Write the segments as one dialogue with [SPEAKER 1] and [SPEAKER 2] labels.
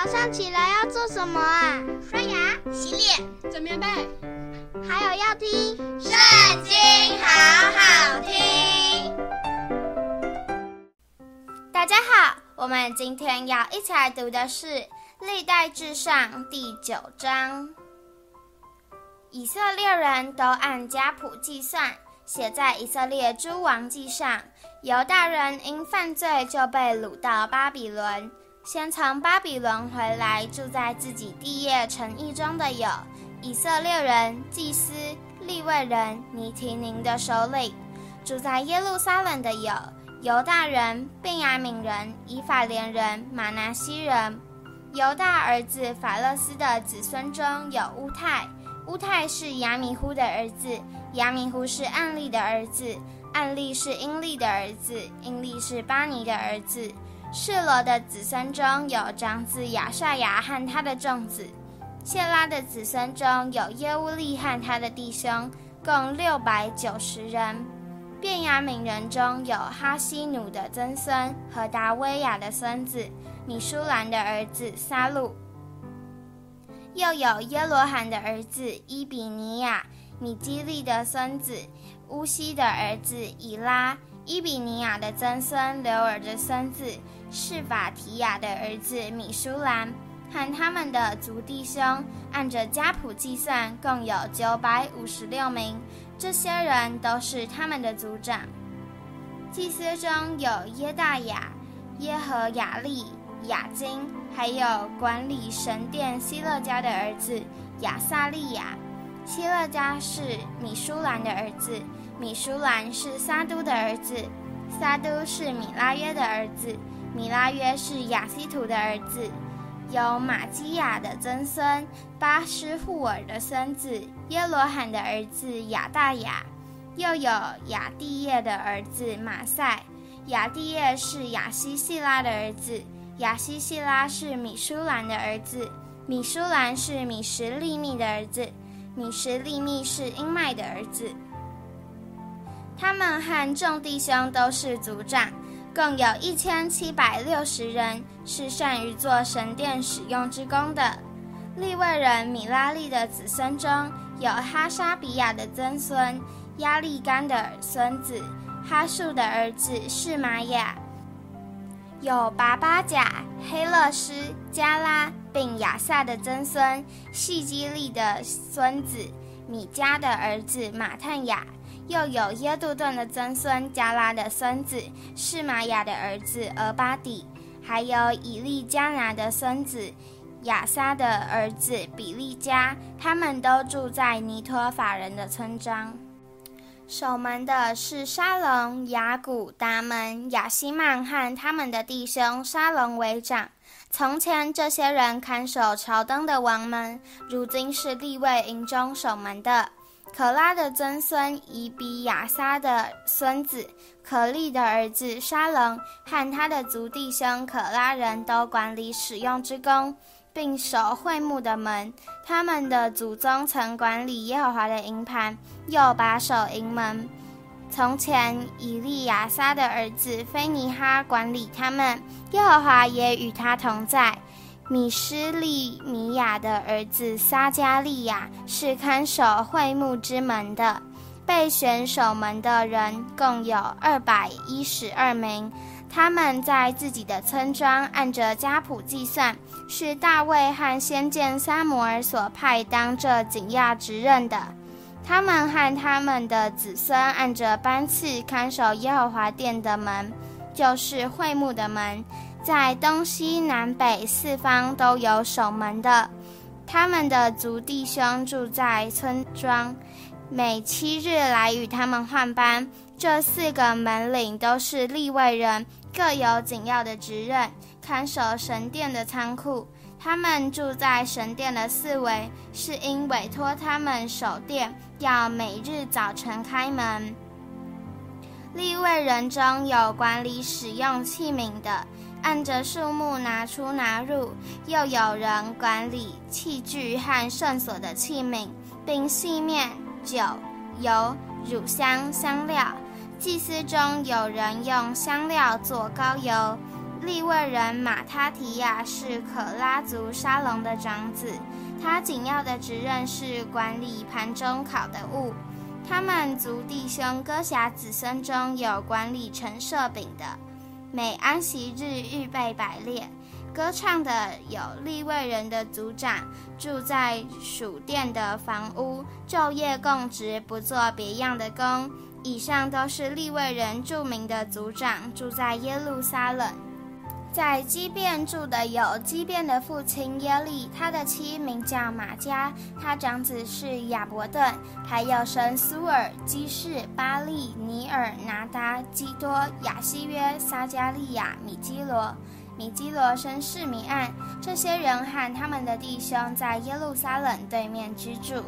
[SPEAKER 1] 早上起来要做什么啊？
[SPEAKER 2] 刷牙、洗脸、
[SPEAKER 3] 整棉被，
[SPEAKER 1] 还有要听《
[SPEAKER 2] 圣经》，好好听。
[SPEAKER 4] 大家好，我们今天要一起来读的是《历代至上》第九章。以色列人都按家谱计算，写在以色列诸王记上。犹大人因犯罪就被掳到巴比伦。先从巴比伦回来，住在自己地业城邑中的有以色列人、祭司、利未人、尼提宁的首领；住在耶路撒冷的有犹大人、便雅悯人、以法莲人、马拿西人。犹大儿子法勒斯的子孙中有乌太，乌太是亚米忽的儿子，亚米忽是暗利的儿子，暗利是英利的儿子，英利是巴尼的儿子。示罗的子孙中有长子亚赛亚和他的众子，谢拉的子孙中有耶乌利和他的弟兄，共六百九十人。便雅悯人中有哈希努的曾孙和达威亚的孙子，米舒兰的儿子撒路，又有耶罗罕的儿子伊比尼亚，米基利的孙子乌西的儿子以拉，伊比尼亚的曾孙刘尔的孙子。是法提雅的儿子米舒兰和他们的族弟兄，按着家谱计算，共有九百五十六名。这些人都是他们的族长。祭司中有耶大雅、耶和雅利、雅金，还有管理神殿希勒家的儿子亚撒利亚。希勒家是米舒兰的儿子，米舒兰是撒都的儿子，撒都是米拉约的儿子。米拉约是亚西图的儿子，有玛基亚的曾孙巴斯户尔的孙子耶罗罕的儿子亚大雅，又有亚蒂叶的儿子马赛。亚蒂叶是亚希细拉的儿子，亚希细拉是米舒兰的儿子，米舒兰是米什利密的儿子，米什利密是英麦的儿子。他们和众弟兄都是族长。共有一千七百六十人是善于做神殿使用之工的。利未人米拉利的子孙中有哈沙比亚的曾孙亚利干的孙子哈树的儿子是玛雅，有拔巴甲、黑勒斯、加拉并亚萨的曾孙细基利的孙子米迦的儿子马探雅。又有耶杜顿的曾孙加拉的孙子是玛雅的儿子俄巴底，还有以利加拿的孙子亚撒的儿子比利加，他们都住在尼托法人的村庄。守门的是沙龙、雅古、达门、亚西曼和他们的弟兄沙龙为长。从前这些人看守朝登的王门，如今是立位营中守门的。可拉的曾孙以比亚撒的孙子可利的儿子沙龙和他的族弟兄可拉人都管理使用之工，并守会幕的门。他们的祖宗曾管理耶和华的营盘，又把守营门。从前以利亚撒的儿子非尼哈管理他们，耶和华也与他同在。米施利米亚的儿子撒迦利亚是看守会幕之门的，被选守门的人共有二百一十二名。他们在自己的村庄按着家谱计算，是大卫和先见撒母耳所派当这紧亚职任的。他们和他们的子孙按着班次看守耶和华殿的门，就是会幕的门。在东西南北四方都有守门的，他们的族弟兄住在村庄，每七日来与他们换班。这四个门领都是利位人，各有紧要的职任，看守神殿的仓库。他们住在神殿的四围，是因委托他们守殿，要每日早晨开门。利位人中有管理使用器皿的。按着数目拿出拿入，又有人管理器具和圣所的器皿，并细面、酒、油、乳香、香料。祭司中有人用香料做膏油，利未人马他提亚是可拉族沙龙的长子，他紧要的职任是管理盘中烤的物。他们族弟兄歌辖子孙中有管理陈设饼的，每安息日预备摆列。歌唱的有利未人的族长，住在属殿的房屋，昼夜供职，不做别样的工。以上都是利未人著名的族长，住在耶路撒冷。在基遍住的有基遍的父亲耶利，他的妻名叫玛迦，他长子是亚伯顿，还有生苏尔、基士、巴利、尼尔、拿达、基多、亚希约、撒迦利亚、米基罗。米基罗生示米案，这些人和他们的弟兄在耶路撒冷对面居住。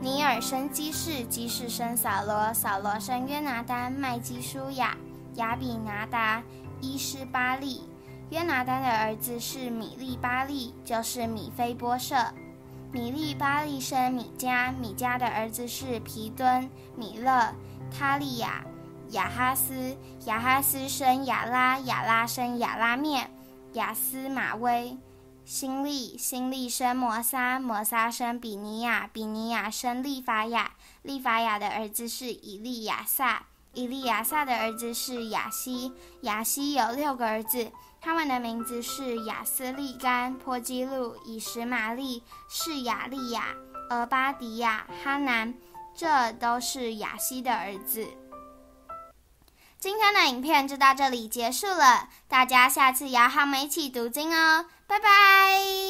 [SPEAKER 4] 尼尔生基士，基士生扫罗，扫罗生约拿单、麦基舒亚、亚比拿达、伊施巴利。约拿单的儿子是米利巴利，就是米非波设。米利巴利生米迦，米迦的儿子是皮敦、米勒、他利亚、亚哈斯。亚哈斯生亚拉，亚拉生亚拉面。亚斯玛威、辛利、辛利生摩萨，摩萨生比尼亚，比尼亚生利法亚，利法亚的儿子是以利亚撒，以利亚撒的儿子是亚希，亚希有六个儿子，他们的名字是亚斯利干、波基路、以实玛利、示亚利亚、俄巴底亚、哈南，这都是亚希的儿子。今天的影片就到这里结束了，大家下次也要和我们一起读经哦，拜拜。